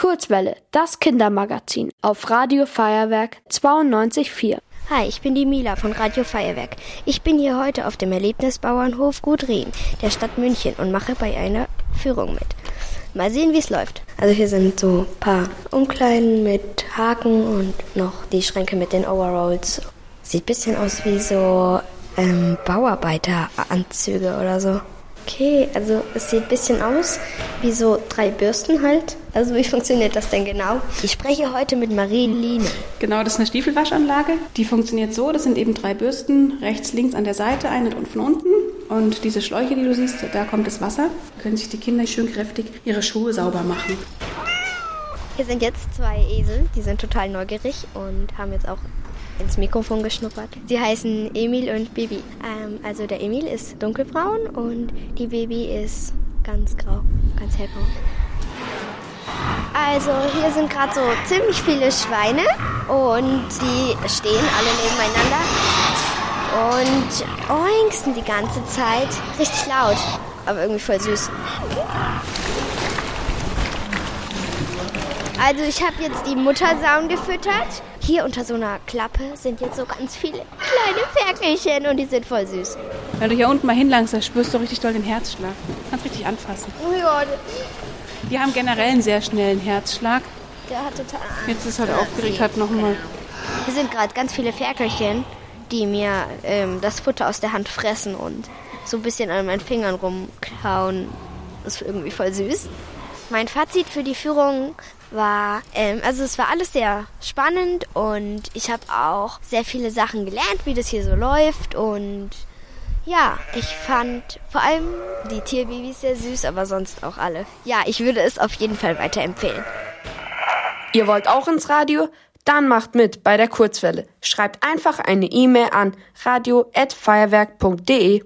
Kurzwelle, das Kindermagazin auf Radio Feuerwerk 92.4. Hi, ich bin die Mila von Radio Feuerwerk. Ich bin hier heute auf dem Erlebnisbauernhof Gut Rehen der Stadt München und mache bei einer Führung mit. Mal sehen, wie es läuft. Also hier sind so ein paar Umkleiden mit Haken und noch die Schränke mit den Overalls. Sieht ein bisschen aus wie so ähm, Bauarbeiteranzüge oder so. Okay, also es sieht ein bisschen aus wie so drei Bürsten halt. Also wie funktioniert das denn genau? Ich spreche heute mit Marie-Line. Genau, das ist eine Stiefelwaschanlage. Die funktioniert so, das sind eben drei Bürsten, rechts, links an der Seite, eine und von unten. Und diese Schläuche, die du siehst, da kommt das Wasser. Da können sich die Kinder schön kräftig ihre Schuhe sauber machen. Hier sind jetzt zwei Esel, die sind total neugierig und haben jetzt auch ins Mikrofon geschnuppert. Sie heißen Emil und Bibi. Ähm, also der Emil ist dunkelbraun und die Baby ist ganz grau, ganz hellgrau. Also hier sind gerade so ziemlich viele Schweine und die stehen alle nebeneinander und oinksen die ganze Zeit. Richtig laut, aber irgendwie voll süß. Also ich habe jetzt die Muttersauen gefüttert. Hier unter so einer Klappe sind jetzt so ganz viele kleine Ferkelchen und die sind voll süß. Wenn du hier unten mal hinlangst, da spürst du richtig doll den Herzschlag. Kannst richtig anfassen. Oh ja, Die haben generell einen sehr schnellen Herzschlag. der hat total Angst. Jetzt ist halt aufgeregt, hat nochmal. Hier sind gerade ganz viele Ferkelchen, die mir ähm, das Futter aus der Hand fressen und so ein bisschen an meinen Fingern rumkauen. Das ist irgendwie voll süß. Mein Fazit für die Führung war, ähm, also es war alles sehr spannend und ich habe auch sehr viele Sachen gelernt, wie das hier so läuft und ja, ich fand vor allem die Tierbabys sehr süß, aber sonst auch alle. Ja, ich würde es auf jeden Fall weiterempfehlen. Ihr wollt auch ins Radio? Dann macht mit bei der Kurzwelle. Schreibt einfach eine E-Mail an radio@feuerwerk.de.